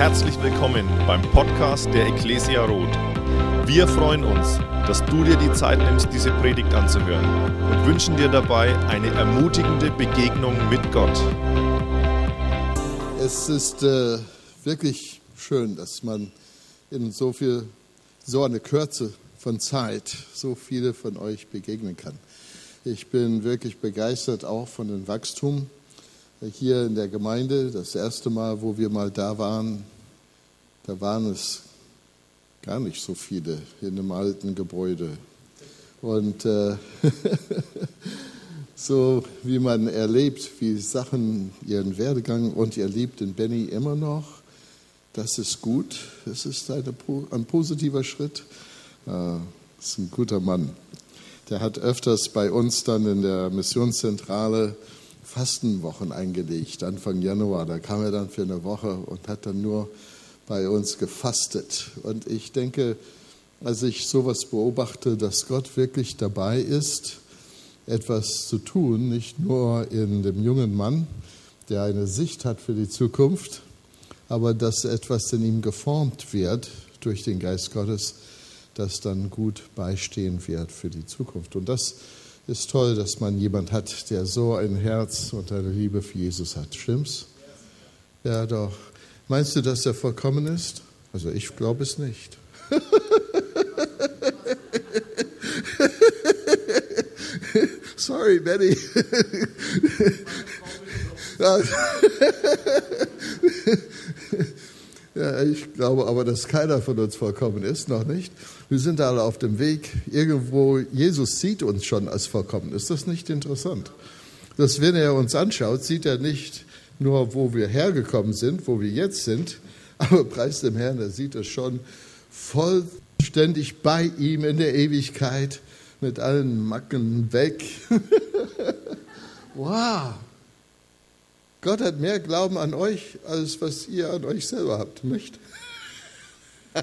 Herzlich willkommen beim Podcast der Ecclesia Roth. Wir freuen uns, dass du dir die Zeit nimmst, diese Predigt anzuhören und wünschen dir dabei eine ermutigende Begegnung mit Gott. Es ist äh, wirklich schön, dass man in so viel, so eine Kürze von Zeit so viele von euch begegnen kann. Ich bin wirklich begeistert auch von dem Wachstum hier in der Gemeinde. Das erste Mal, wo wir mal da waren, da waren es gar nicht so viele in einem alten Gebäude. Und äh, so wie man erlebt, wie Sachen ihren Werdegang und ihr liebt den Benny immer noch, das ist gut. Es ist eine, ein positiver Schritt. Äh, ist ein guter Mann. Der hat öfters bei uns dann in der Missionszentrale Fastenwochen eingelegt, Anfang Januar. Da kam er dann für eine Woche und hat dann nur bei uns gefastet. Und ich denke, als ich sowas beobachte, dass Gott wirklich dabei ist, etwas zu tun, nicht nur in dem jungen Mann, der eine Sicht hat für die Zukunft, aber dass etwas in ihm geformt wird durch den Geist Gottes, das dann gut beistehen wird für die Zukunft. Und das ist toll, dass man jemand hat, der so ein Herz und eine Liebe für Jesus hat. Stimmt's? Ja, doch. Meinst du, dass er vollkommen ist? Also ich glaube es nicht. Sorry, Betty. ja, ich glaube aber, dass keiner von uns vollkommen ist, noch nicht. Wir sind alle auf dem Weg. Irgendwo, Jesus sieht uns schon als vollkommen. Ist das nicht interessant? Dass wenn er uns anschaut, sieht er nicht nur, wo wir hergekommen sind, wo wir jetzt sind, aber preis dem Herrn, er sieht es schon vollständig bei ihm in der Ewigkeit mit allen Macken weg. wow! Gott hat mehr Glauben an euch, als was ihr an euch selber habt, nicht?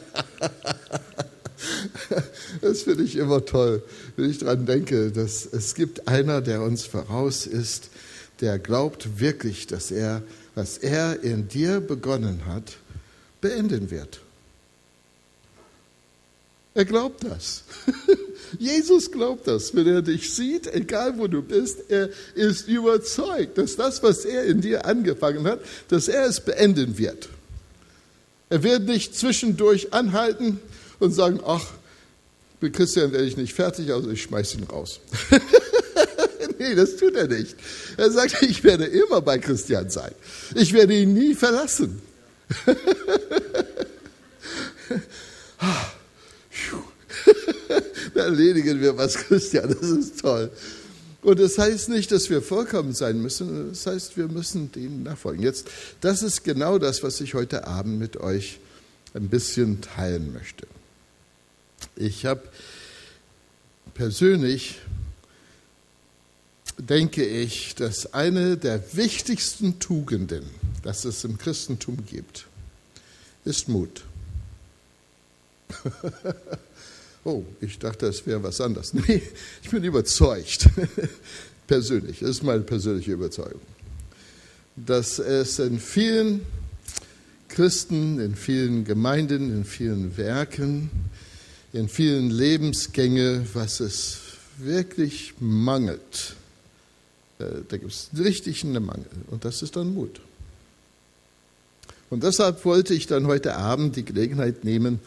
Das finde ich immer toll, wenn ich daran denke, dass es gibt einer, der uns voraus ist, der glaubt wirklich, dass er, was er in dir begonnen hat, beenden wird. Er glaubt das. Jesus glaubt das, wenn er dich sieht, egal wo du bist, er ist überzeugt, dass das, was er in dir angefangen hat, dass er es beenden wird. Er wird nicht zwischendurch anhalten und sagen, ach, mit Christian werde ich nicht fertig, also ich schmeiße ihn raus. nee, das tut er nicht. Er sagt, ich werde immer bei Christian sein. Ich werde ihn nie verlassen. erledigen wir was, Christian, das ist toll. Und das heißt nicht, dass wir vollkommen sein müssen, das heißt, wir müssen denen nachfolgen. Jetzt, das ist genau das, was ich heute Abend mit euch ein bisschen teilen möchte. Ich habe persönlich, denke ich, dass eine der wichtigsten Tugenden, das es im Christentum gibt, ist Mut. oh, ich dachte, das wäre was anderes. Nee, ich bin überzeugt, persönlich, das ist meine persönliche Überzeugung, dass es in vielen Christen, in vielen Gemeinden, in vielen Werken, in vielen Lebensgänge, was es wirklich mangelt. Äh, da gibt es richtig einen Mangel und das ist dann Mut. Und deshalb wollte ich dann heute Abend die Gelegenheit nehmen,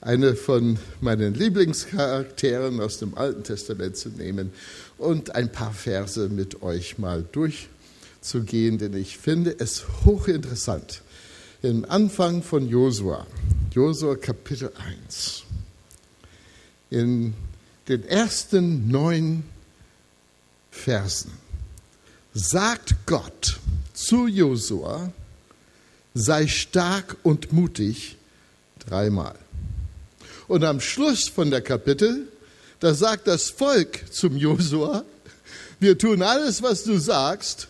eine von meinen Lieblingscharakteren aus dem Alten Testament zu nehmen und ein paar Verse mit euch mal durchzugehen, denn ich finde es hochinteressant. Im Anfang von Josua, Josua Kapitel 1 in den ersten neun Versen sagt Gott zu Josua, sei stark und mutig dreimal. Und am Schluss von der Kapitel, da sagt das Volk zum Josua, wir tun alles, was du sagst,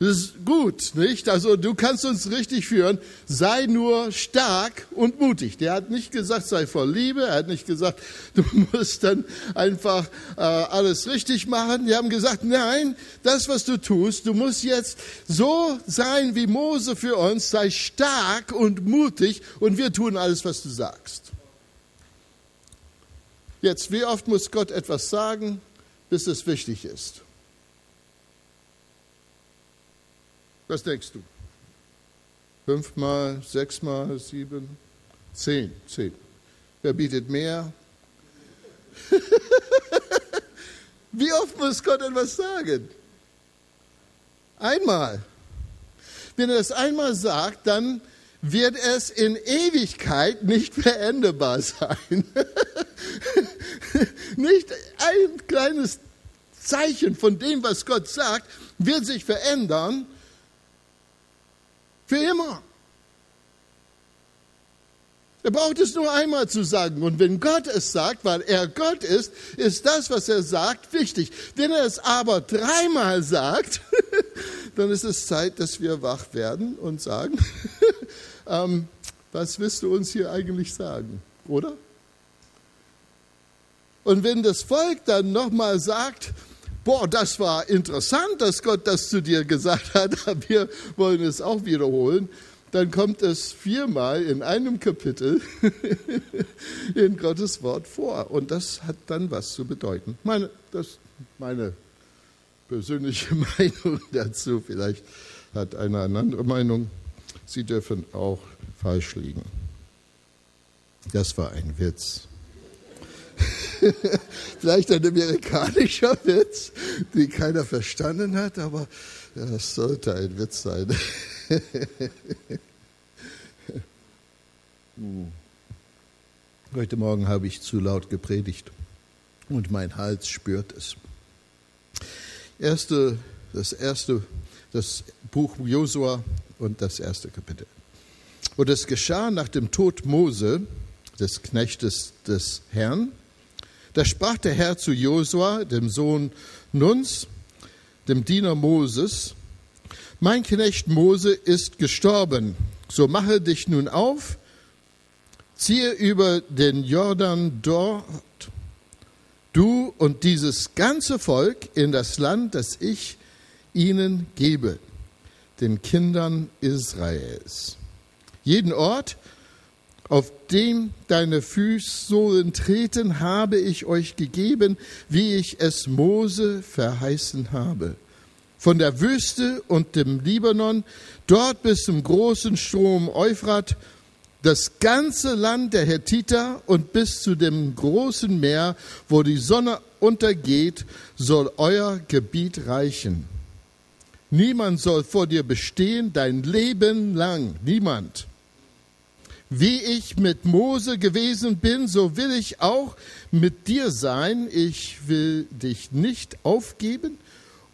Das ist gut, nicht? Also du kannst uns richtig führen. Sei nur stark und mutig. Der hat nicht gesagt, sei voll Liebe. Er hat nicht gesagt, du musst dann einfach äh, alles richtig machen. Die haben gesagt, nein, das, was du tust, du musst jetzt so sein wie Mose für uns. Sei stark und mutig und wir tun alles, was du sagst. Jetzt, wie oft muss Gott etwas sagen, bis es wichtig ist? Was denkst du? Fünfmal, sechsmal, sieben, zehn, zehn. Wer bietet mehr? Wie oft muss Gott etwas sagen? Einmal. Wenn er es einmal sagt, dann wird es in Ewigkeit nicht veränderbar sein. nicht ein kleines Zeichen von dem, was Gott sagt, wird sich verändern für immer. Er braucht es nur einmal zu sagen. Und wenn Gott es sagt, weil er Gott ist, ist das, was er sagt, wichtig. Wenn er es aber dreimal sagt, dann ist es Zeit, dass wir wach werden und sagen, ähm, was willst du uns hier eigentlich sagen, oder? Und wenn das Volk dann nochmal sagt, boah, das war interessant, dass Gott das zu dir gesagt hat, wir wollen es auch wiederholen, dann kommt es viermal in einem Kapitel in Gottes Wort vor. Und das hat dann was zu bedeuten. Meine, das meine persönliche Meinung dazu. Vielleicht hat einer eine andere Meinung. Sie dürfen auch falsch liegen. Das war ein Witz. Vielleicht ein amerikanischer Witz, den keiner verstanden hat, aber es sollte ein Witz sein. Heute Morgen habe ich zu laut gepredigt und mein Hals spürt es. Erste, das erste, das Buch Josua und das erste Kapitel. Und es geschah nach dem Tod Mose, des Knechtes des Herrn, da sprach der Herr zu Josua, dem Sohn Nuns, dem Diener Moses, mein Knecht Mose ist gestorben, so mache dich nun auf, ziehe über den Jordan dort, du und dieses ganze Volk in das Land, das ich ihnen gebe, den Kindern Israels. Jeden Ort, auf dem deine Fußsohlen treten, habe ich euch gegeben, wie ich es Mose verheißen habe. Von der Wüste und dem Libanon, dort bis zum großen Strom Euphrat, das ganze Land der Hethiter und bis zu dem großen Meer, wo die Sonne untergeht, soll euer Gebiet reichen. Niemand soll vor dir bestehen dein Leben lang. Niemand. Wie ich mit Mose gewesen bin, so will ich auch mit dir sein. Ich will dich nicht aufgeben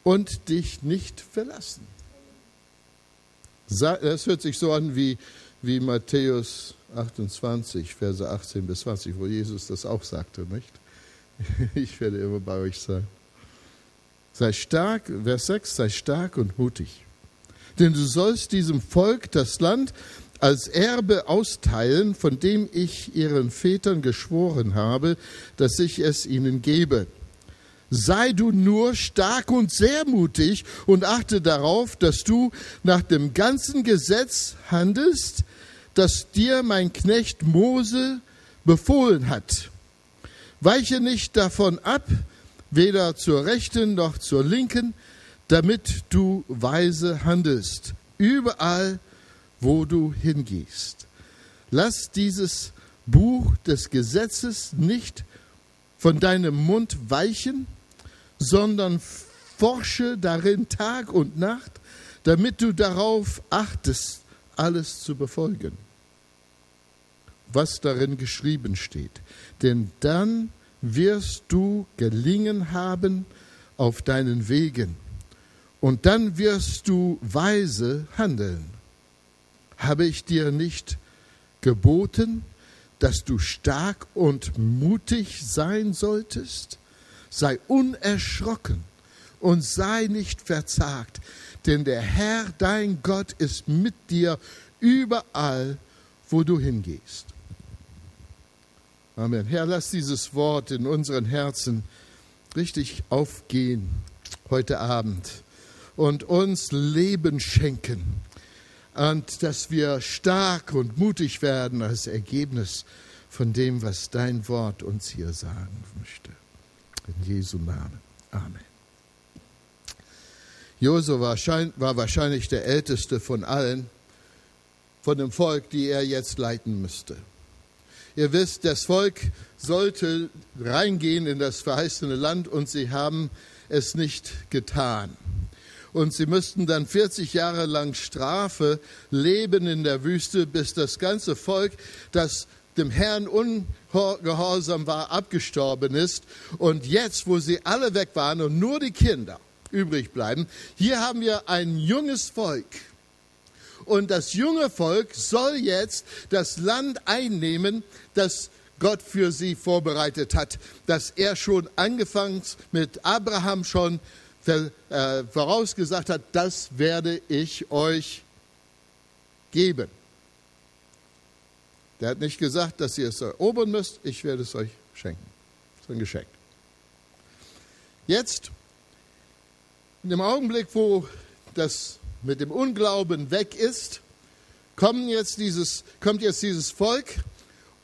und dich nicht verlassen. Das hört sich so an wie, wie Matthäus 28, Verse 18 bis 20, wo Jesus das auch sagte, nicht? Ich werde immer bei euch sein. Sei stark, Vers 6, sei stark und mutig. Denn du sollst diesem Volk das Land, als Erbe austeilen, von dem ich ihren Vätern geschworen habe, dass ich es ihnen gebe. Sei du nur stark und sehr mutig und achte darauf, dass du nach dem ganzen Gesetz handelst, das dir mein Knecht Mose befohlen hat. Weiche nicht davon ab, weder zur rechten noch zur linken, damit du weise handelst. Überall, wo du hingehst. Lass dieses Buch des Gesetzes nicht von deinem Mund weichen, sondern forsche darin Tag und Nacht, damit du darauf achtest, alles zu befolgen, was darin geschrieben steht. Denn dann wirst du gelingen haben auf deinen Wegen und dann wirst du weise handeln. Habe ich dir nicht geboten, dass du stark und mutig sein solltest? Sei unerschrocken und sei nicht verzagt, denn der Herr, dein Gott, ist mit dir überall, wo du hingehst. Amen. Herr, lass dieses Wort in unseren Herzen richtig aufgehen heute Abend und uns Leben schenken und dass wir stark und mutig werden als Ergebnis von dem, was dein Wort uns hier sagen möchte. In Jesu Namen. Amen. Josua war wahrscheinlich der älteste von allen, von dem Volk, die er jetzt leiten müsste. Ihr wisst, das Volk sollte reingehen in das verheißene Land und sie haben es nicht getan. Und sie müssten dann 40 Jahre lang Strafe leben in der Wüste, bis das ganze Volk, das dem Herrn ungehorsam war, abgestorben ist. Und jetzt, wo sie alle weg waren und nur die Kinder übrig bleiben, hier haben wir ein junges Volk. Und das junge Volk soll jetzt das Land einnehmen, das Gott für sie vorbereitet hat, das er schon angefangen mit Abraham schon äh, vorausgesagt hat, das werde ich euch geben. Der hat nicht gesagt, dass ihr es erobern müsst, ich werde es euch schenken. Das ist ein Geschenk. Jetzt, in dem Augenblick, wo das mit dem Unglauben weg ist, kommen jetzt dieses, kommt jetzt dieses Volk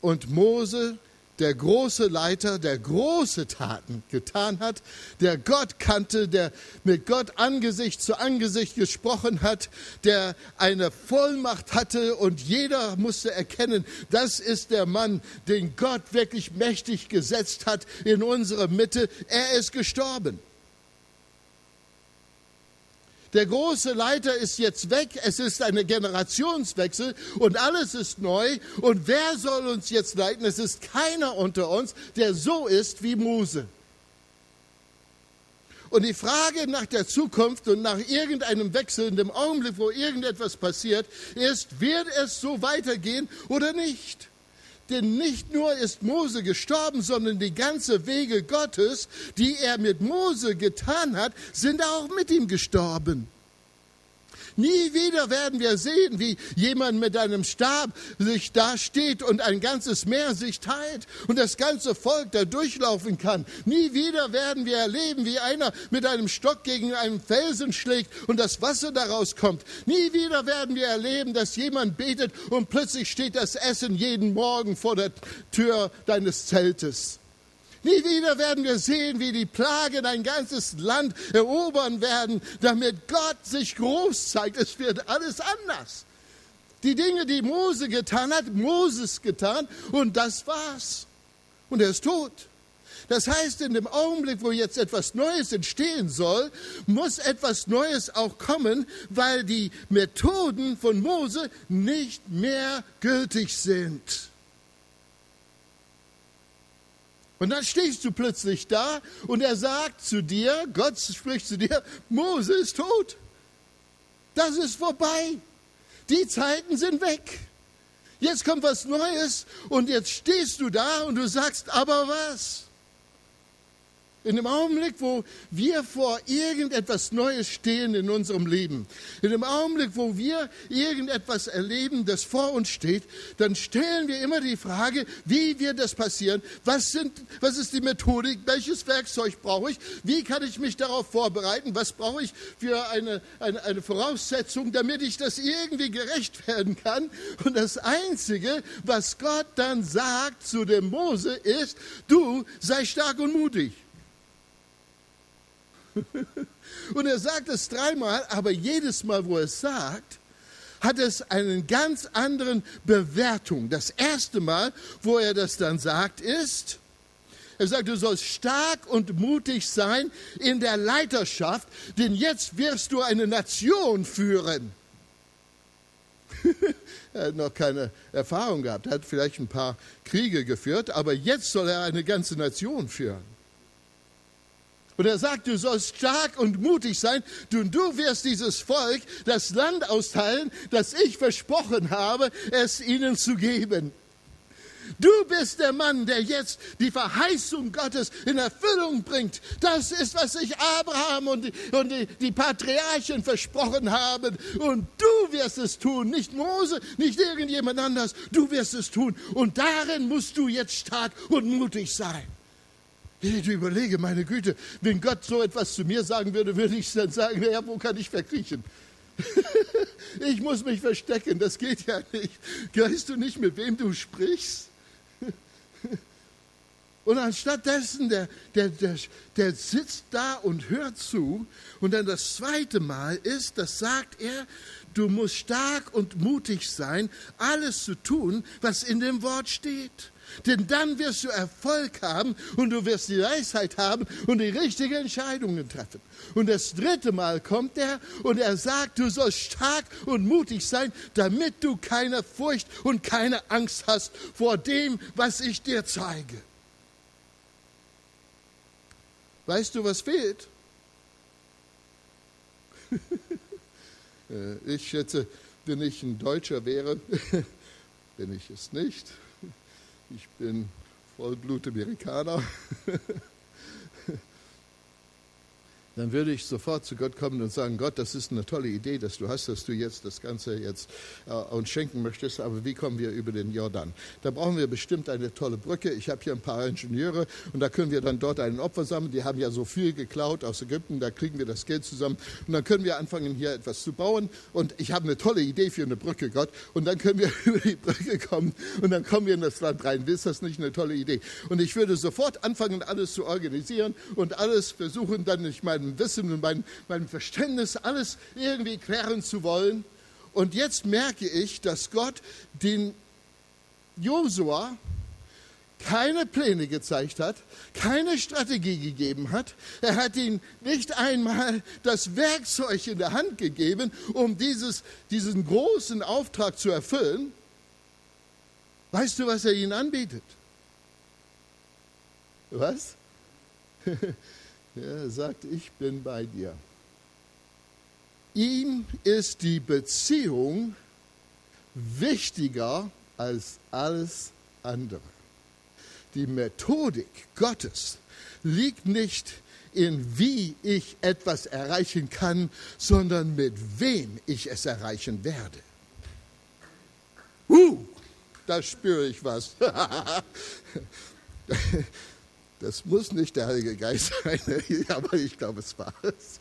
und Mose der große Leiter, der große Taten getan hat, der Gott kannte, der mit Gott Angesicht zu Angesicht gesprochen hat, der eine Vollmacht hatte und jeder musste erkennen, das ist der Mann, den Gott wirklich mächtig gesetzt hat in unsere Mitte. Er ist gestorben. Der große Leiter ist jetzt weg, es ist eine Generationswechsel und alles ist neu. Und wer soll uns jetzt leiten? Es ist keiner unter uns, der so ist wie Mose. Und die Frage nach der Zukunft und nach irgendeinem Wechsel in dem Augenblick, wo irgendetwas passiert, ist, wird es so weitergehen oder nicht? Denn nicht nur ist Mose gestorben, sondern die ganze Wege Gottes, die er mit Mose getan hat, sind auch mit ihm gestorben. Nie wieder werden wir sehen, wie jemand mit einem Stab sich da steht und ein ganzes Meer sich teilt und das ganze Volk da durchlaufen kann. Nie wieder werden wir erleben, wie einer mit einem Stock gegen einen Felsen schlägt und das Wasser daraus kommt. Nie wieder werden wir erleben, dass jemand betet und plötzlich steht das Essen jeden Morgen vor der Tür deines Zeltes. Nie wieder werden wir sehen, wie die Plagen ein ganzes Land erobern werden, damit Gott sich groß zeigt. Es wird alles anders. Die Dinge, die Mose getan hat, Moses getan und das war's. Und er ist tot. Das heißt, in dem Augenblick, wo jetzt etwas Neues entstehen soll, muss etwas Neues auch kommen, weil die Methoden von Mose nicht mehr gültig sind. Und dann stehst du plötzlich da und er sagt zu dir, Gott spricht zu dir, Mose ist tot. Das ist vorbei. Die Zeiten sind weg. Jetzt kommt was Neues und jetzt stehst du da und du sagst, aber was? In dem Augenblick, wo wir vor irgendetwas Neues stehen in unserem Leben, in dem Augenblick, wo wir irgendetwas erleben, das vor uns steht, dann stellen wir immer die Frage, wie wird das passieren? Was, sind, was ist die Methodik? Welches Werkzeug brauche ich? Wie kann ich mich darauf vorbereiten? Was brauche ich für eine, eine, eine Voraussetzung, damit ich das irgendwie gerecht werden kann? Und das Einzige, was Gott dann sagt zu dem Mose, ist, du sei stark und mutig. Und er sagt es dreimal, aber jedes Mal, wo er es sagt, hat es einen ganz anderen Bewertung. Das erste Mal, wo er das dann sagt, ist, er sagt, du sollst stark und mutig sein in der Leiterschaft, denn jetzt wirst du eine Nation führen. er hat noch keine Erfahrung gehabt, er hat vielleicht ein paar Kriege geführt, aber jetzt soll er eine ganze Nation führen. Und er sagt, du sollst stark und mutig sein, du, du wirst dieses Volk das Land austeilen, das ich versprochen habe, es ihnen zu geben. Du bist der Mann, der jetzt die Verheißung Gottes in Erfüllung bringt. Das ist, was sich Abraham und und die, die Patriarchen versprochen haben. Und du wirst es tun, nicht Mose, nicht irgendjemand anders. Du wirst es tun. Und darin musst du jetzt stark und mutig sein. Ich überlege, meine Güte, wenn Gott so etwas zu mir sagen würde, würde ich dann sagen, Herr, wo kann ich verkriechen? ich muss mich verstecken, das geht ja nicht. Weißt du nicht, mit wem du sprichst? Und anstattdessen, der, der, der, der sitzt da und hört zu. Und dann das zweite Mal ist, das sagt er, du musst stark und mutig sein, alles zu tun, was in dem Wort steht. Denn dann wirst du Erfolg haben und du wirst die Weisheit haben und die richtigen Entscheidungen treffen. Und das dritte Mal kommt er und er sagt, du sollst stark und mutig sein, damit du keine Furcht und keine Angst hast vor dem, was ich dir zeige. Weißt du, was fehlt? Äh, ich schätze, wenn ich ein Deutscher wäre, bin ich es nicht. Ich bin Vollblut-Amerikaner. dann würde ich sofort zu Gott kommen und sagen, Gott, das ist eine tolle Idee, dass du hast, dass du jetzt das Ganze jetzt äh, uns schenken möchtest, aber wie kommen wir über den Jordan? Da brauchen wir bestimmt eine tolle Brücke. Ich habe hier ein paar Ingenieure und da können wir dann dort einen Opfer sammeln. Die haben ja so viel geklaut aus Ägypten, da kriegen wir das Geld zusammen und dann können wir anfangen, hier etwas zu bauen und ich habe eine tolle Idee für eine Brücke, Gott, und dann können wir über die Brücke kommen und dann kommen wir in das Land rein. Ist das nicht eine tolle Idee? Und ich würde sofort anfangen, alles zu organisieren und alles versuchen, dann, ich meine, meinem Wissen und meinem, meinem Verständnis alles irgendwie klären zu wollen. Und jetzt merke ich, dass Gott den Josua keine Pläne gezeigt hat, keine Strategie gegeben hat. Er hat ihm nicht einmal das Werkzeug in der Hand gegeben, um dieses, diesen großen Auftrag zu erfüllen. Weißt du, was er ihnen anbietet? Was? Er sagt, ich bin bei dir. Ihm ist die Beziehung wichtiger als alles andere. Die Methodik Gottes liegt nicht in wie ich etwas erreichen kann, sondern mit wem ich es erreichen werde. Uh, da spüre ich was. Das muss nicht der Heilige Geist sein, aber ich glaube, es war es.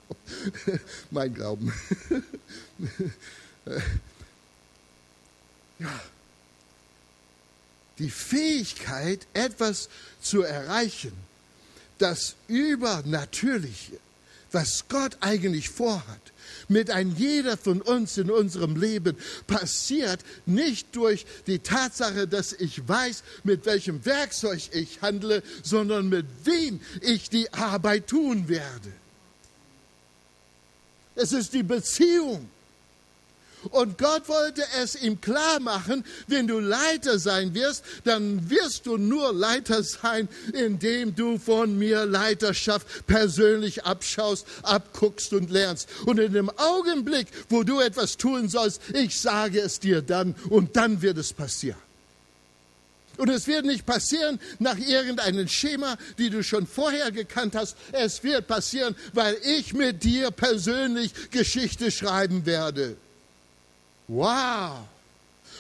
mein Glauben. ja. Die Fähigkeit, etwas zu erreichen, das Übernatürliche, was Gott eigentlich vorhat, mit ein jeder von uns in unserem Leben passiert nicht durch die Tatsache, dass ich weiß, mit welchem Werkzeug ich handle, sondern mit wem ich die Arbeit tun werde. Es ist die Beziehung und Gott wollte es ihm klar machen, wenn du Leiter sein wirst, dann wirst du nur Leiter sein, indem du von mir Leiterschaft persönlich abschaust, abguckst und lernst. Und in dem Augenblick, wo du etwas tun sollst, ich sage es dir dann und dann wird es passieren. Und es wird nicht passieren nach irgendeinem Schema, die du schon vorher gekannt hast. Es wird passieren, weil ich mit dir persönlich Geschichte schreiben werde. Wow!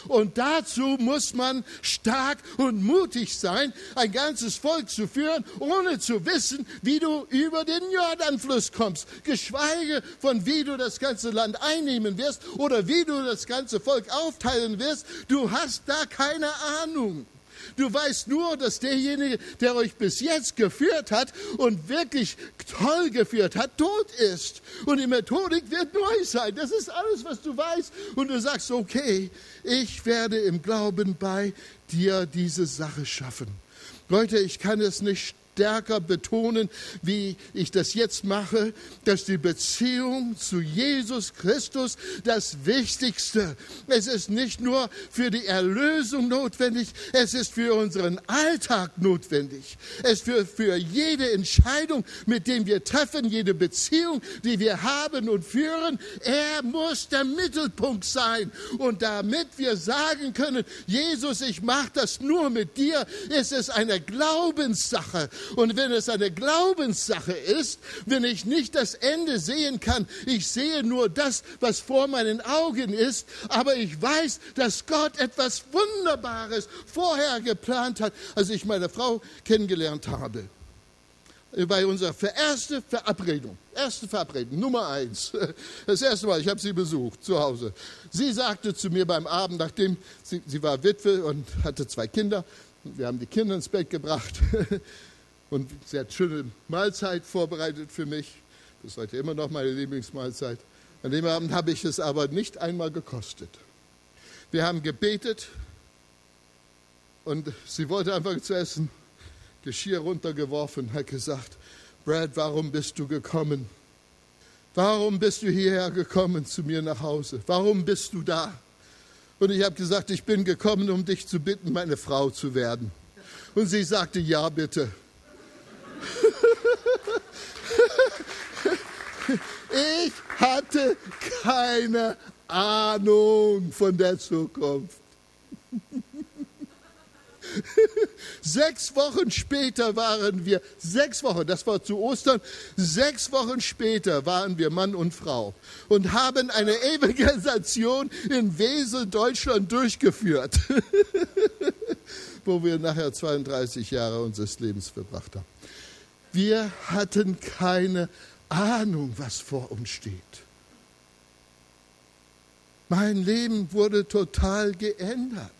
Und dazu muss man stark und mutig sein, ein ganzes Volk zu führen, ohne zu wissen, wie du über den Jordanfluss kommst, geschweige von wie du das ganze Land einnehmen wirst oder wie du das ganze Volk aufteilen wirst. Du hast da keine Ahnung. Du weißt nur, dass derjenige, der euch bis jetzt geführt hat und wirklich toll geführt hat, tot ist. Und die Methodik wird neu sein. Das ist alles, was du weißt. Und du sagst, okay, ich werde im Glauben bei dir diese Sache schaffen. Leute, ich kann es nicht stärker betonen, wie ich das jetzt mache, dass die Beziehung zu Jesus Christus das Wichtigste. Es ist nicht nur für die Erlösung notwendig, es ist für unseren Alltag notwendig. Es ist für, für jede Entscheidung, mit der wir treffen, jede Beziehung, die wir haben und führen. Er muss der Mittelpunkt sein. Und damit wir sagen können, Jesus, ich mache das nur mit dir, ist es eine Glaubenssache. Und wenn es eine Glaubenssache ist, wenn ich nicht das Ende sehen kann, ich sehe nur das, was vor meinen Augen ist, aber ich weiß, dass Gott etwas Wunderbares vorher geplant hat, als ich meine Frau kennengelernt habe bei unserer ersten Verabredung, erste Verabredung, Nummer eins, das erste Mal, ich habe sie besucht zu Hause. Sie sagte zu mir beim Abend, nachdem sie, sie war Witwe und hatte zwei Kinder, wir haben die Kinder ins Bett gebracht und sie hat schöne Mahlzeit vorbereitet für mich. Das ist heute immer noch meine Lieblingsmahlzeit. An dem Abend habe ich es aber nicht einmal gekostet. Wir haben gebetet und sie wollte einfach zu essen Geschirr runtergeworfen, hat gesagt, Brad, warum bist du gekommen? Warum bist du hierher gekommen zu mir nach Hause? Warum bist du da? Und ich habe gesagt, ich bin gekommen, um dich zu bitten, meine Frau zu werden. Und sie sagte, ja, bitte. Ich hatte keine Ahnung von der Zukunft. Sechs Wochen später waren wir, sechs Wochen, das war zu Ostern, sechs Wochen später waren wir Mann und Frau und haben eine Evangelisation in Wesel, Deutschland durchgeführt, wo wir nachher 32 Jahre unseres Lebens verbracht haben. Wir hatten keine Ahnung, was vor uns steht. Mein Leben wurde total geändert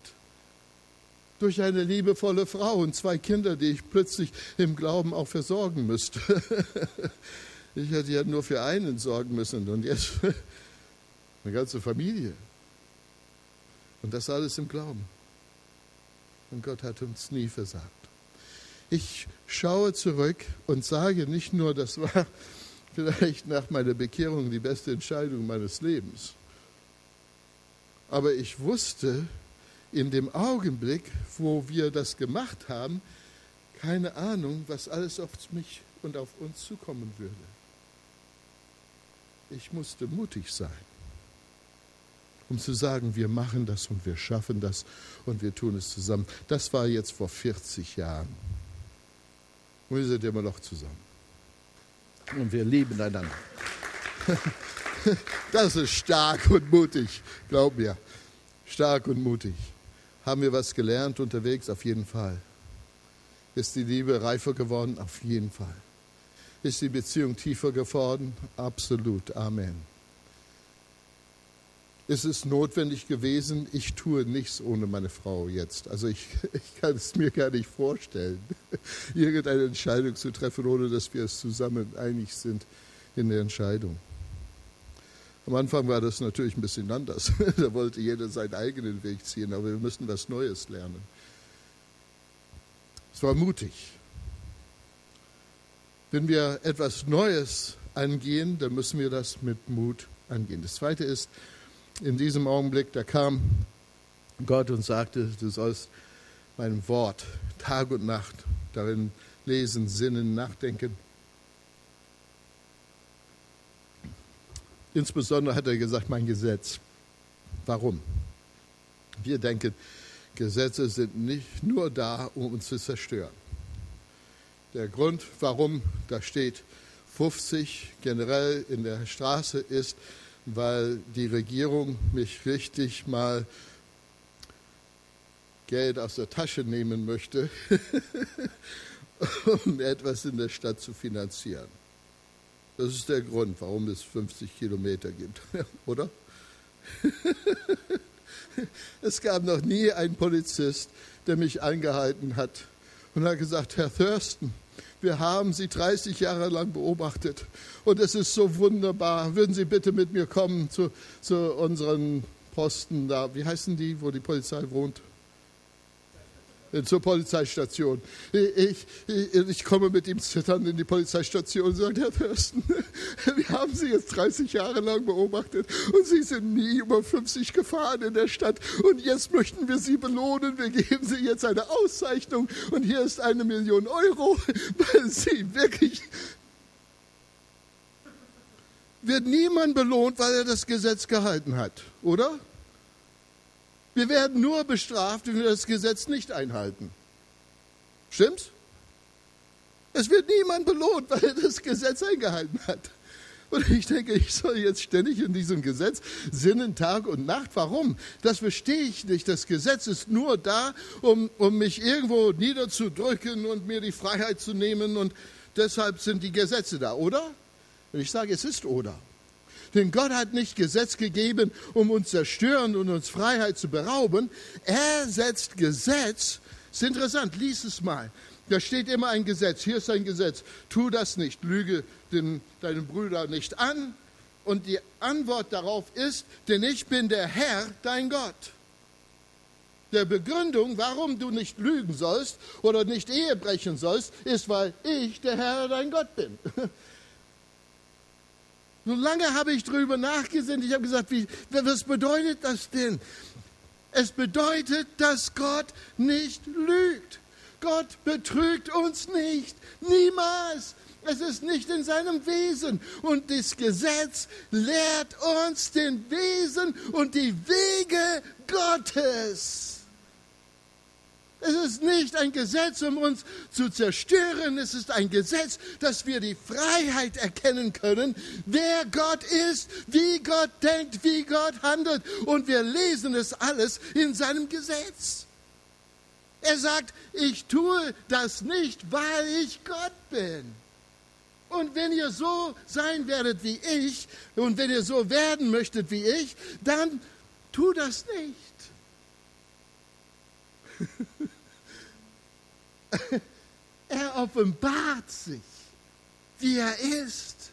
durch eine liebevolle Frau und zwei Kinder, die ich plötzlich im Glauben auch versorgen müsste. Ich hätte ja nur für einen sorgen müssen und jetzt eine ganze Familie. Und das alles im Glauben. Und Gott hat uns nie versagt. Ich schaue zurück und sage nicht nur, das war vielleicht nach meiner Bekehrung die beste Entscheidung meines Lebens, aber ich wusste, in dem Augenblick, wo wir das gemacht haben, keine Ahnung, was alles auf mich und auf uns zukommen würde. Ich musste mutig sein, um zu sagen, wir machen das und wir schaffen das und wir tun es zusammen. Das war jetzt vor 40 Jahren. Und wir sind immer noch zusammen. Und wir lieben einander. Das ist stark und mutig, glaub mir. Stark und mutig. Haben wir was gelernt unterwegs? Auf jeden Fall. Ist die Liebe reifer geworden? Auf jeden Fall. Ist die Beziehung tiefer geworden? Absolut. Amen. Ist es notwendig gewesen? Ich tue nichts ohne meine Frau jetzt. Also ich, ich kann es mir gar nicht vorstellen, irgendeine Entscheidung zu treffen, ohne dass wir es zusammen einig sind in der Entscheidung. Am Anfang war das natürlich ein bisschen anders. da wollte jeder seinen eigenen Weg ziehen, aber wir müssen was Neues lernen. Es war mutig. Wenn wir etwas Neues angehen, dann müssen wir das mit Mut angehen. Das Zweite ist, in diesem Augenblick, da kam Gott und sagte, du sollst mein Wort Tag und Nacht darin lesen, sinnen, nachdenken. Insbesondere hat er gesagt, mein Gesetz. Warum? Wir denken, Gesetze sind nicht nur da, um uns zu zerstören. Der Grund, warum da steht 50 generell in der Straße ist, weil die Regierung mich richtig mal Geld aus der Tasche nehmen möchte, um etwas in der Stadt zu finanzieren. Das ist der Grund, warum es 50 Kilometer gibt, oder? es gab noch nie einen Polizist, der mich angehalten hat und hat gesagt, Herr Thurston, wir haben Sie 30 Jahre lang beobachtet und es ist so wunderbar. Würden Sie bitte mit mir kommen zu, zu unseren Posten da? Wie heißen die, wo die Polizei wohnt? Zur Polizeistation. Ich, ich, ich, komme mit ihm zittern in die Polizeistation und sage, Herr Thurston, wir haben Sie jetzt 30 Jahre lang beobachtet und Sie sind nie über 50 gefahren in der Stadt und jetzt möchten wir Sie belohnen. Wir geben Sie jetzt eine Auszeichnung und hier ist eine Million Euro, weil Sie wirklich wird niemand belohnt, weil er das Gesetz gehalten hat, oder? Wir werden nur bestraft, wenn wir das Gesetz nicht einhalten. Stimmt's? Es wird niemand belohnt, weil er das Gesetz eingehalten hat. Und ich denke, ich soll jetzt ständig in diesem Gesetz sinnen, Tag und Nacht. Warum? Das verstehe ich nicht. Das Gesetz ist nur da, um, um mich irgendwo niederzudrücken und mir die Freiheit zu nehmen. Und deshalb sind die Gesetze da, oder? Und ich sage, es ist oder. Denn Gott hat nicht Gesetz gegeben, um uns zerstören und uns Freiheit zu berauben. Er setzt Gesetz. Ist interessant, lies es mal. Da steht immer ein Gesetz. Hier ist ein Gesetz. Tu das nicht. Lüge den, deinen Brüder nicht an. Und die Antwort darauf ist, denn ich bin der Herr, dein Gott. Der Begründung, warum du nicht lügen sollst oder nicht Ehe brechen sollst, ist, weil ich der Herr, dein Gott bin. So lange habe ich darüber nachgesinnt. Ich habe gesagt, wie, was bedeutet das denn? Es bedeutet, dass Gott nicht lügt. Gott betrügt uns nicht. Niemals. Es ist nicht in seinem Wesen. Und das Gesetz lehrt uns den Wesen und die Wege Gottes. Es ist nicht ein Gesetz, um uns zu zerstören. Es ist ein Gesetz, dass wir die Freiheit erkennen können, wer Gott ist, wie Gott denkt, wie Gott handelt. Und wir lesen es alles in seinem Gesetz. Er sagt, ich tue das nicht, weil ich Gott bin. Und wenn ihr so sein werdet wie ich und wenn ihr so werden möchtet wie ich, dann tu das nicht. er offenbart sich, wie er ist.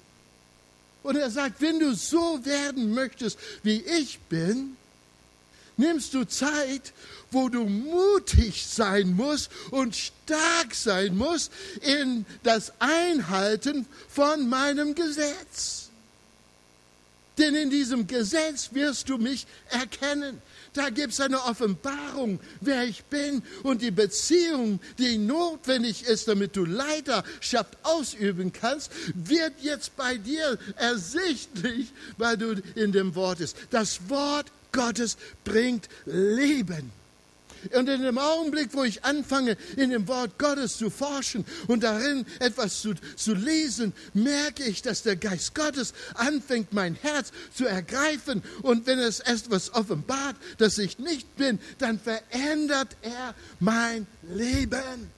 Und er sagt, wenn du so werden möchtest, wie ich bin, nimmst du Zeit, wo du mutig sein musst und stark sein musst in das Einhalten von meinem Gesetz. Denn in diesem Gesetz wirst du mich erkennen. Da gibt es eine Offenbarung, wer ich bin und die Beziehung, die notwendig ist, damit du Leiterschaft ausüben kannst, wird jetzt bei dir ersichtlich, weil du in dem Wort bist. Das Wort Gottes bringt Leben. Und in dem Augenblick, wo ich anfange, in dem Wort Gottes zu forschen und darin etwas zu, zu lesen, merke ich, dass der Geist Gottes anfängt, mein Herz zu ergreifen. Und wenn es etwas offenbart, das ich nicht bin, dann verändert er mein Leben.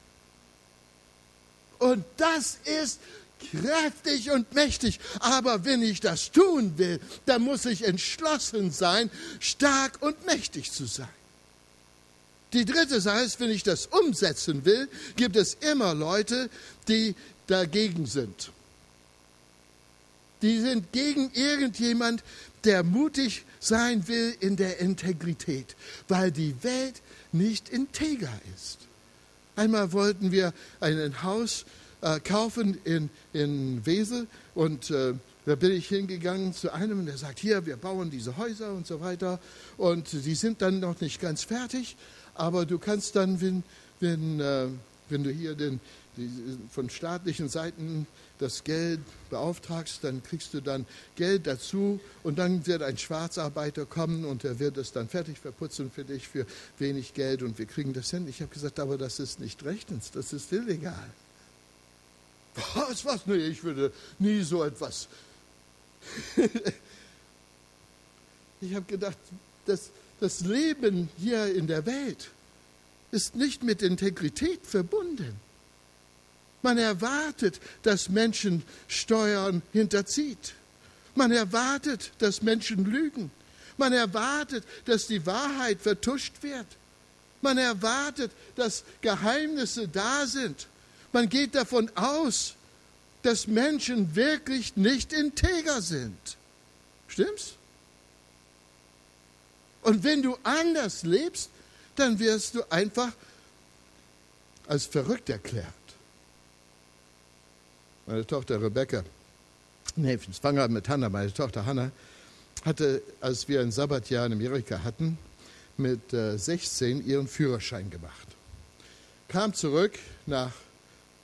Und das ist kräftig und mächtig. Aber wenn ich das tun will, dann muss ich entschlossen sein, stark und mächtig zu sein. Die dritte Sache ist, wenn ich das umsetzen will, gibt es immer Leute, die dagegen sind. Die sind gegen irgendjemand, der mutig sein will in der Integrität, weil die Welt nicht integer ist. Einmal wollten wir ein Haus äh, kaufen in, in Wesel und äh, da bin ich hingegangen zu einem, der sagt, hier, wir bauen diese Häuser und so weiter und die sind dann noch nicht ganz fertig aber du kannst dann, wenn, wenn, äh, wenn du hier den, die, von staatlichen Seiten das Geld beauftragst, dann kriegst du dann Geld dazu und dann wird ein Schwarzarbeiter kommen und er wird es dann fertig verputzen für dich für wenig Geld und wir kriegen das hin. Ich habe gesagt, aber das ist nicht rechtens, das ist illegal. Was, was? Nee, ich würde nie so etwas. ich habe gedacht, das, das Leben hier in der Welt ist nicht mit Integrität verbunden. Man erwartet, dass Menschen Steuern hinterzieht. Man erwartet, dass Menschen lügen. Man erwartet, dass die Wahrheit vertuscht wird. Man erwartet, dass Geheimnisse da sind. Man geht davon aus, dass Menschen wirklich nicht integer sind. Stimmt's? Und wenn du anders lebst, dann wirst du einfach als verrückt erklärt. Meine Tochter Rebecca, nee, ich fange an mit Hannah, meine Tochter Hannah, hatte, als wir ein Sabbatjahr in Amerika hatten, mit 16 äh, ihren Führerschein gemacht. Kam zurück nach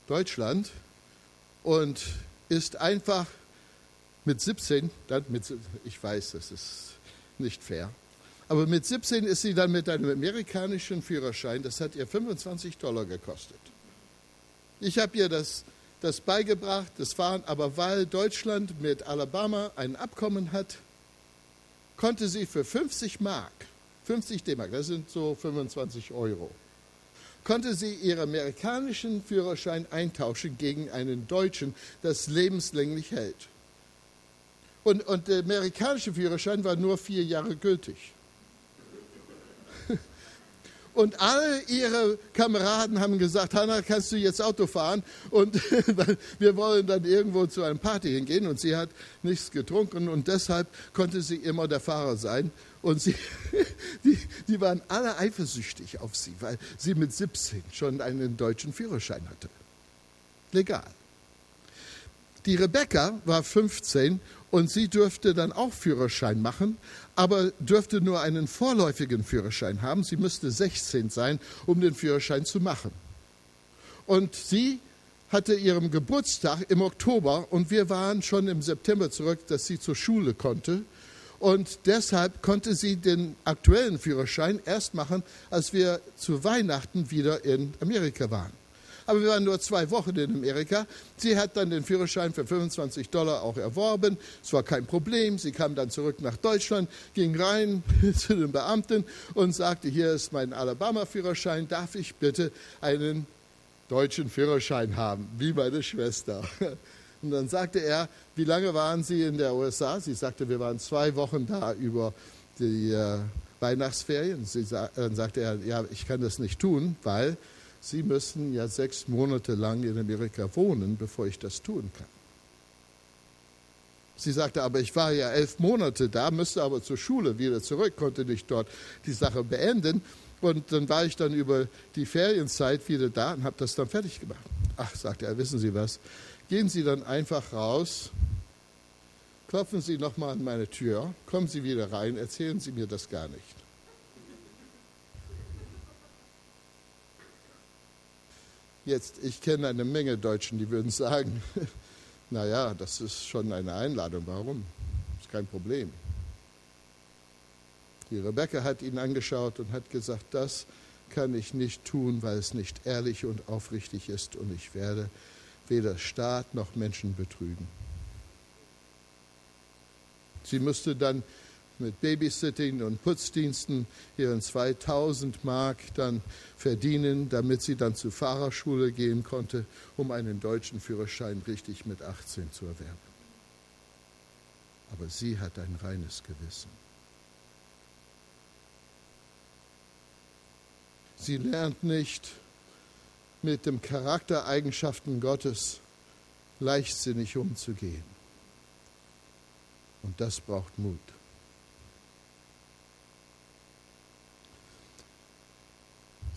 Deutschland und ist einfach mit 17, dann mit, ich weiß, das ist nicht fair, aber mit 17 ist sie dann mit einem amerikanischen Führerschein, das hat ihr 25 Dollar gekostet. Ich habe ihr das, das beigebracht, das Fahren, aber weil Deutschland mit Alabama ein Abkommen hat, konnte sie für 50 Mark, 50 D-Mark, das sind so 25 Euro, konnte sie ihren amerikanischen Führerschein eintauschen gegen einen deutschen, das lebenslänglich hält. Und, und der amerikanische Führerschein war nur vier Jahre gültig. Und alle ihre Kameraden haben gesagt, Hanna, kannst du jetzt Auto fahren? Und wir wollen dann irgendwo zu einer Party hingehen. Und sie hat nichts getrunken und deshalb konnte sie immer der Fahrer sein. Und sie, die, die waren alle eifersüchtig auf sie, weil sie mit 17 schon einen deutschen Führerschein hatte. Legal. Die Rebecca war 15 und sie dürfte dann auch Führerschein machen, aber dürfte nur einen vorläufigen Führerschein haben. Sie müsste 16 sein, um den Führerschein zu machen. Und sie hatte ihren Geburtstag im Oktober und wir waren schon im September zurück, dass sie zur Schule konnte. Und deshalb konnte sie den aktuellen Führerschein erst machen, als wir zu Weihnachten wieder in Amerika waren aber wir waren nur zwei Wochen in Amerika. Sie hat dann den Führerschein für 25 Dollar auch erworben. Es war kein Problem. Sie kam dann zurück nach Deutschland, ging rein zu den Beamten und sagte, hier ist mein Alabama-Führerschein, darf ich bitte einen deutschen Führerschein haben, wie meine Schwester. Und dann sagte er, wie lange waren Sie in der USA? Sie sagte, wir waren zwei Wochen da über die äh, Weihnachtsferien. Sie, dann sagte er, ja, ich kann das nicht tun, weil Sie müssen ja sechs Monate lang in Amerika wohnen, bevor ich das tun kann. Sie sagte, aber ich war ja elf Monate da, müsste aber zur Schule wieder zurück, konnte nicht dort die Sache beenden. Und dann war ich dann über die Ferienzeit wieder da und habe das dann fertig gemacht. Ach, sagte er, wissen Sie was, gehen Sie dann einfach raus, klopfen Sie nochmal an meine Tür, kommen Sie wieder rein, erzählen Sie mir das gar nicht. Jetzt, ich kenne eine Menge Deutschen, die würden sagen, naja, das ist schon eine Einladung, warum? Ist kein Problem. Die Rebecca hat ihn angeschaut und hat gesagt, das kann ich nicht tun, weil es nicht ehrlich und aufrichtig ist und ich werde weder Staat noch Menschen betrügen. Sie musste dann mit Babysitting und Putzdiensten ihren 2000 Mark dann verdienen, damit sie dann zur Fahrerschule gehen konnte, um einen deutschen Führerschein richtig mit 18 zu erwerben. Aber sie hat ein reines Gewissen. Sie lernt nicht mit den Charaktereigenschaften Gottes leichtsinnig umzugehen. Und das braucht Mut.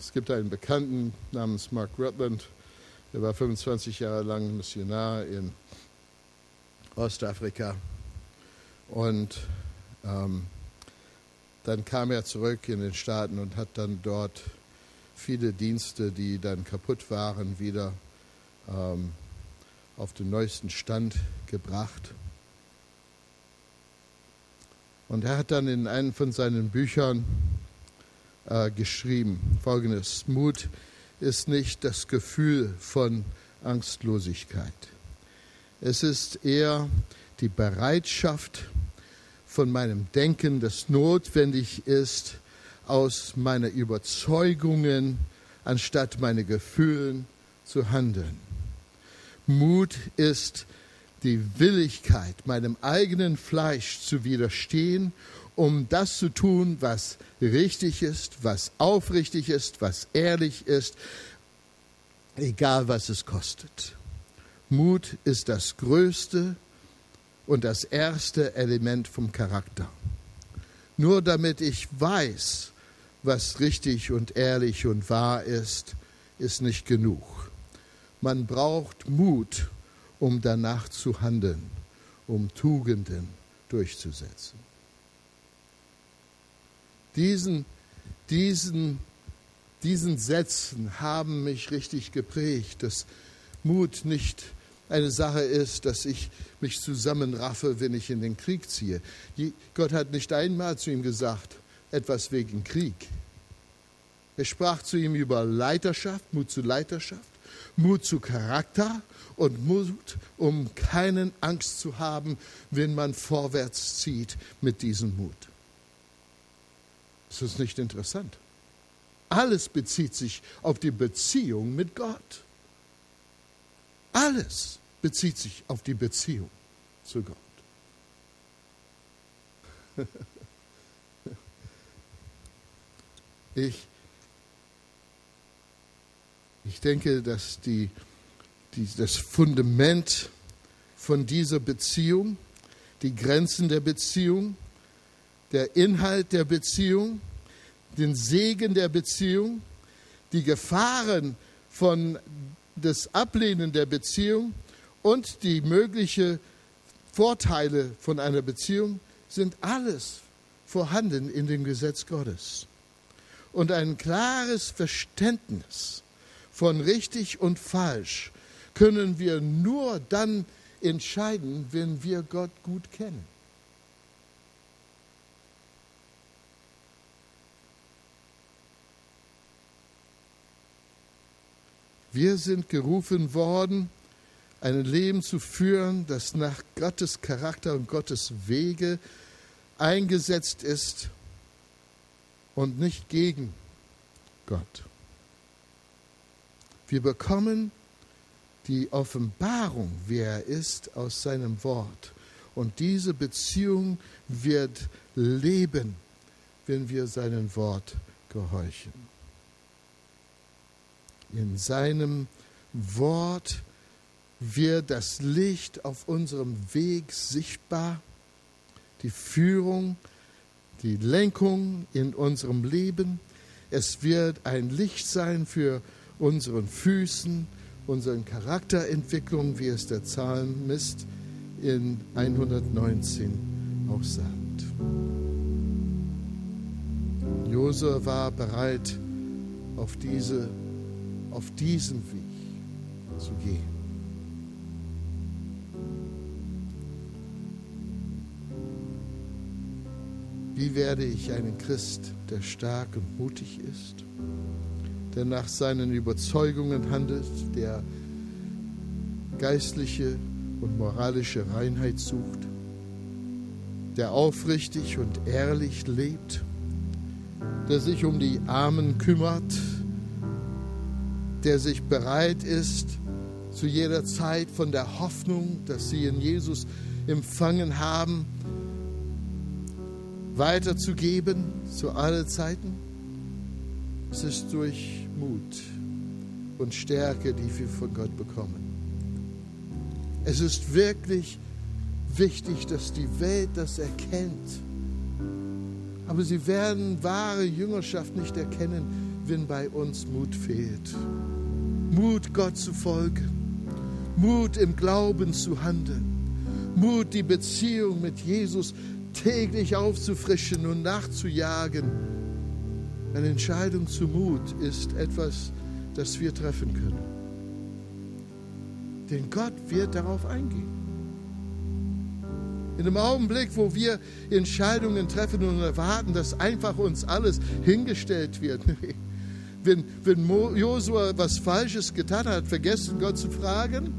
Es gibt einen Bekannten namens Mark Rutland, der war 25 Jahre lang Missionar in Ostafrika. Und ähm, dann kam er zurück in den Staaten und hat dann dort viele Dienste, die dann kaputt waren, wieder ähm, auf den neuesten Stand gebracht. Und er hat dann in einem von seinen Büchern äh, geschrieben. Folgendes, Mut ist nicht das Gefühl von Angstlosigkeit. Es ist eher die Bereitschaft von meinem Denken, das notwendig ist, aus meiner Überzeugungen anstatt meine Gefühlen zu handeln. Mut ist die Willigkeit, meinem eigenen Fleisch zu widerstehen um das zu tun, was richtig ist, was aufrichtig ist, was ehrlich ist, egal was es kostet. Mut ist das größte und das erste Element vom Charakter. Nur damit ich weiß, was richtig und ehrlich und wahr ist, ist nicht genug. Man braucht Mut, um danach zu handeln, um Tugenden durchzusetzen. Diesen, diesen, diesen Sätzen haben mich richtig geprägt, dass Mut nicht eine Sache ist, dass ich mich zusammenraffe, wenn ich in den Krieg ziehe. Gott hat nicht einmal zu ihm gesagt, etwas wegen Krieg. Er sprach zu ihm über Leiterschaft, Mut zu Leiterschaft, Mut zu Charakter und Mut, um keinen Angst zu haben, wenn man vorwärts zieht mit diesem Mut. Ist das nicht interessant? Alles bezieht sich auf die Beziehung mit Gott. Alles bezieht sich auf die Beziehung zu Gott. Ich, ich denke, dass die, die, das Fundament von dieser Beziehung, die Grenzen der Beziehung, der Inhalt der Beziehung, den Segen der Beziehung, die Gefahren von des Ablehnen der Beziehung und die möglichen Vorteile von einer Beziehung sind alles vorhanden in dem Gesetz Gottes. Und ein klares Verständnis von richtig und falsch können wir nur dann entscheiden, wenn wir Gott gut kennen. Wir sind gerufen worden, ein Leben zu führen, das nach Gottes Charakter und Gottes Wege eingesetzt ist und nicht gegen Gott. Wir bekommen die Offenbarung, wer er ist, aus seinem Wort. Und diese Beziehung wird leben, wenn wir seinem Wort gehorchen in seinem Wort wird das Licht auf unserem Weg sichtbar, die Führung, die Lenkung in unserem Leben. Es wird ein Licht sein für unseren Füßen, unseren Charakterentwicklung, wie es der Psalmist in 119 auch sagt. Josua war bereit, auf diese auf diesem Weg zu gehen. Wie werde ich einen Christ, der stark und mutig ist, der nach seinen Überzeugungen handelt, der geistliche und moralische Reinheit sucht, der aufrichtig und ehrlich lebt, der sich um die Armen kümmert, der sich bereit ist, zu jeder Zeit von der Hoffnung, dass sie in Jesus empfangen haben, weiterzugeben zu allen Zeiten. Es ist durch Mut und Stärke, die wir von Gott bekommen. Es ist wirklich wichtig, dass die Welt das erkennt. Aber sie werden wahre Jüngerschaft nicht erkennen, wenn bei uns Mut fehlt. Mut, Gott zu folgen. Mut, im Glauben zu handeln. Mut, die Beziehung mit Jesus täglich aufzufrischen und nachzujagen. Eine Entscheidung zu Mut ist etwas, das wir treffen können. Denn Gott wird darauf eingehen. In dem Augenblick, wo wir Entscheidungen treffen und erwarten, dass einfach uns alles hingestellt wird, wenn, wenn Josua was Falsches getan hat, vergessen Gott zu fragen?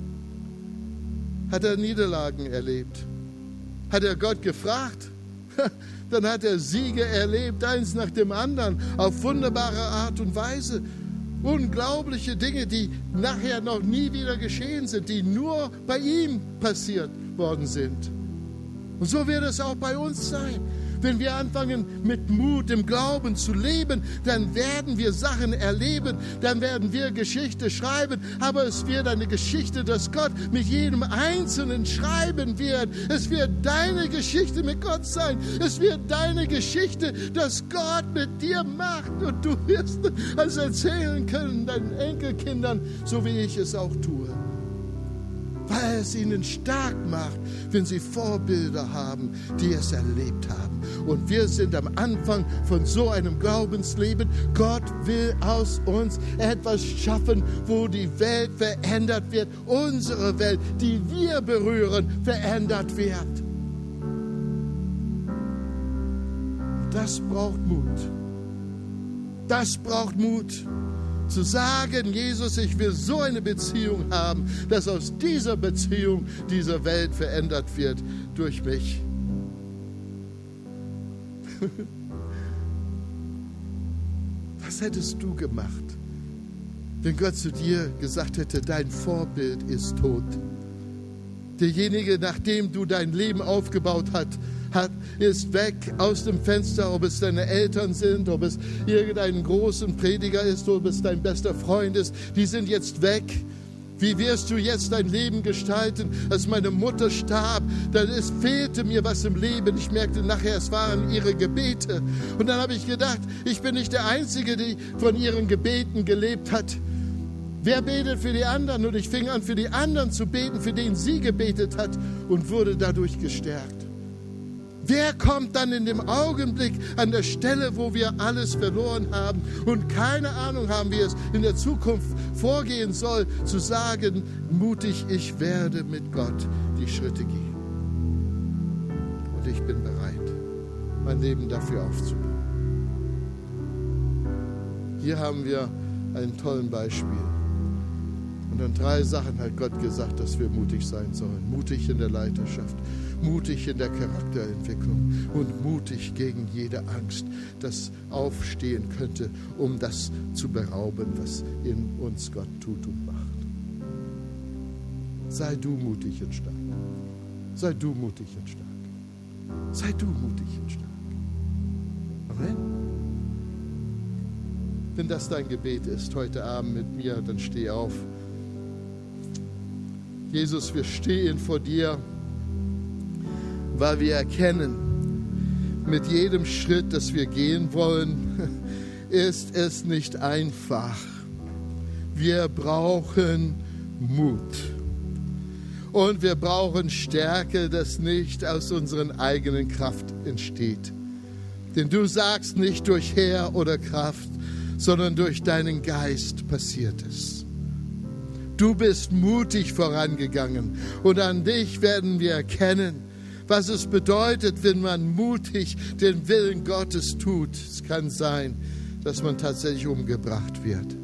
Hat er Niederlagen erlebt? Hat er Gott gefragt? Dann hat er Siege erlebt, eins nach dem anderen, auf wunderbare Art und Weise. Unglaubliche Dinge, die nachher noch nie wieder geschehen sind, die nur bei ihm passiert worden sind. Und so wird es auch bei uns sein. Wenn wir anfangen mit Mut im Glauben zu leben, dann werden wir Sachen erleben, dann werden wir Geschichte schreiben, aber es wird eine Geschichte, dass Gott mit jedem Einzelnen schreiben wird. Es wird deine Geschichte mit Gott sein. Es wird deine Geschichte, dass Gott mit dir macht und du wirst es erzählen können deinen Enkelkindern, so wie ich es auch tue weil es ihnen stark macht, wenn sie Vorbilder haben, die es erlebt haben. Und wir sind am Anfang von so einem Glaubensleben. Gott will aus uns etwas schaffen, wo die Welt verändert wird, unsere Welt, die wir berühren, verändert wird. Das braucht Mut. Das braucht Mut zu sagen, Jesus, ich will so eine Beziehung haben, dass aus dieser Beziehung diese Welt verändert wird durch mich. Was hättest du gemacht, wenn Gott zu dir gesagt hätte, dein Vorbild ist tot? Derjenige, nach dem du dein Leben aufgebaut hast, hat, ist weg aus dem Fenster, ob es deine Eltern sind, ob es irgendein großen Prediger ist, ob es dein bester Freund ist, die sind jetzt weg. Wie wirst du jetzt dein Leben gestalten? Als meine Mutter starb, dann es fehlte mir was im Leben. Ich merkte nachher, es waren ihre Gebete. Und dann habe ich gedacht, ich bin nicht der Einzige, der von ihren Gebeten gelebt hat. Wer betet für die anderen? Und ich fing an, für die anderen zu beten, für den sie gebetet hat und wurde dadurch gestärkt. Wer kommt dann in dem Augenblick an der Stelle, wo wir alles verloren haben und keine Ahnung haben, wie es in der Zukunft vorgehen soll, zu sagen, mutig, ich werde mit Gott die Schritte gehen. Und ich bin bereit, mein Leben dafür aufzubauen. Hier haben wir einen tollen Beispiel. Und an drei Sachen hat Gott gesagt, dass wir mutig sein sollen. Mutig in der Leiterschaft, mutig in der Charakterentwicklung und mutig gegen jede Angst, das aufstehen könnte, um das zu berauben, was in uns Gott tut und macht. Sei du mutig und stark. Sei du mutig und stark. Sei du mutig und stark. Amen. Wenn das dein Gebet ist heute Abend mit mir, dann steh auf. Jesus, wir stehen vor dir weil wir erkennen, mit jedem Schritt, das wir gehen wollen, ist es nicht einfach. Wir brauchen Mut. Und wir brauchen Stärke, das nicht aus unserer eigenen Kraft entsteht. Denn du sagst nicht durch Heer oder Kraft, sondern durch deinen Geist passiert es. Du bist mutig vorangegangen und an dich werden wir erkennen, was es bedeutet, wenn man mutig den Willen Gottes tut. Es kann sein, dass man tatsächlich umgebracht wird.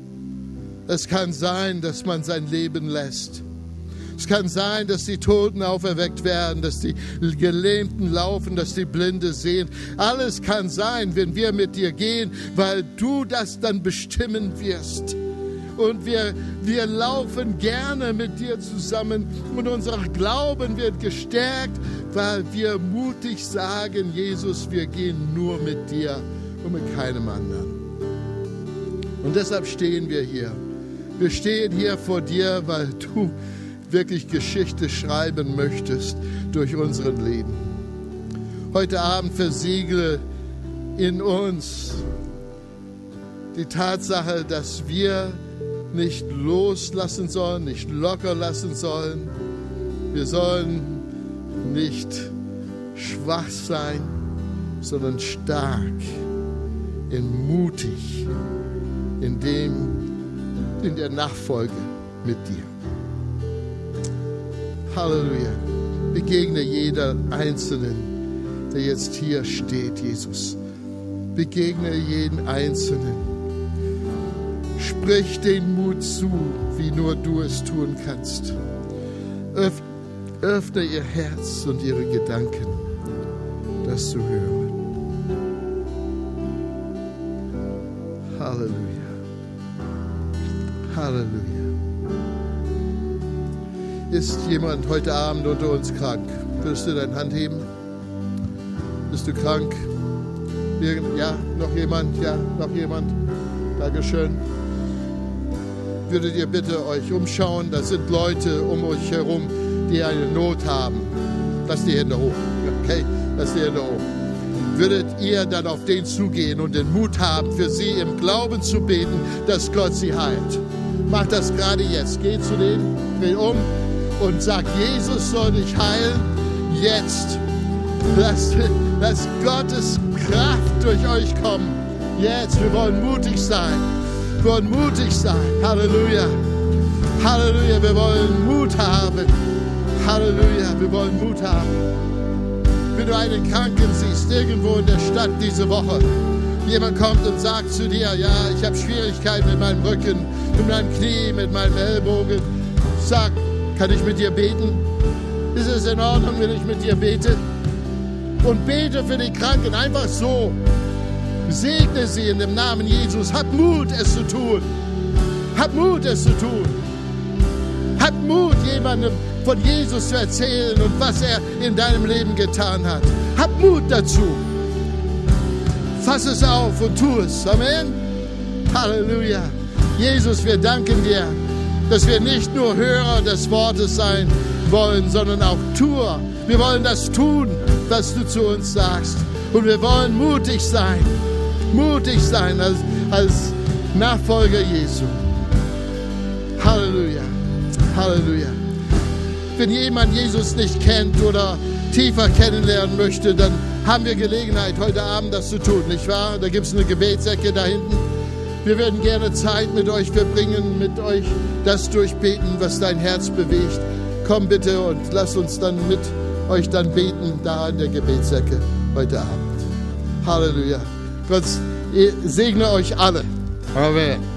Es kann sein, dass man sein Leben lässt. Es kann sein, dass die Toten auferweckt werden, dass die Gelähmten laufen, dass die Blinde sehen. Alles kann sein, wenn wir mit dir gehen, weil du das dann bestimmen wirst und wir, wir laufen gerne mit dir zusammen und unser Glauben wird gestärkt, weil wir mutig sagen, Jesus, wir gehen nur mit dir und mit keinem anderen. Und deshalb stehen wir hier. Wir stehen hier vor dir, weil du wirklich Geschichte schreiben möchtest durch unseren Leben. Heute Abend versiegle in uns die Tatsache, dass wir nicht loslassen sollen, nicht locker lassen sollen. Wir sollen nicht schwach sein, sondern stark, in mutig, in dem, in der Nachfolge mit dir. Halleluja. Begegne jeder Einzelnen, der jetzt hier steht, Jesus. Begegne jeden Einzelnen Sprich den Mut zu, wie nur du es tun kannst. Öff, öffne ihr Herz und ihre Gedanken, das zu hören. Halleluja. Halleluja. Ist jemand heute Abend unter uns krank? Würdest du deine Hand heben? Bist du krank? Ja, noch jemand? Ja, noch jemand? Dankeschön. Würdet ihr bitte euch umschauen? Da sind Leute um euch herum, die eine Not haben. Lass die Hände hoch. Okay, lass die Hände hoch. Würdet ihr dann auf den zugehen und den Mut haben, für sie im Glauben zu beten, dass Gott sie heilt? Macht das gerade jetzt. Geht zu denen, dreh um und sagt, Jesus soll dich heilen. Jetzt. Lasst, lasst Gottes Kraft durch euch kommen. Jetzt. Wir wollen mutig sein. Wir wollen mutig sein. Halleluja. Halleluja. Wir wollen Mut haben. Halleluja. Wir wollen Mut haben. Wenn du einen Kranken siehst, irgendwo in der Stadt diese Woche, jemand kommt und sagt zu dir, ja, ich habe Schwierigkeiten mit meinem Rücken, mit meinem Knie, mit meinem Ellbogen. Sag, kann ich mit dir beten? Ist es in Ordnung, wenn ich mit dir bete? Und bete für die Kranken einfach so. Segne sie in dem Namen Jesus. Hab Mut, es zu tun. Hab Mut, es zu tun. Hab Mut, jemandem von Jesus zu erzählen und was er in deinem Leben getan hat. Hab Mut dazu. Fass es auf und tu es. Amen. Halleluja. Jesus, wir danken dir, dass wir nicht nur Hörer des Wortes sein wollen, sondern auch Tuer. Wir wollen das tun, was du zu uns sagst. Und wir wollen mutig sein, mutig sein als, als Nachfolger Jesu. Halleluja, Halleluja. Wenn jemand Jesus nicht kennt oder tiefer kennenlernen möchte, dann haben wir Gelegenheit, heute Abend das zu tun, nicht wahr? Da gibt es eine Gebetsecke da hinten. Wir werden gerne Zeit mit euch verbringen, mit euch das durchbeten, was dein Herz bewegt. Komm bitte und lass uns dann mit euch dann beten, da in der Gebetsecke heute Abend. Halleluja. Gott segne euch alle. Amen.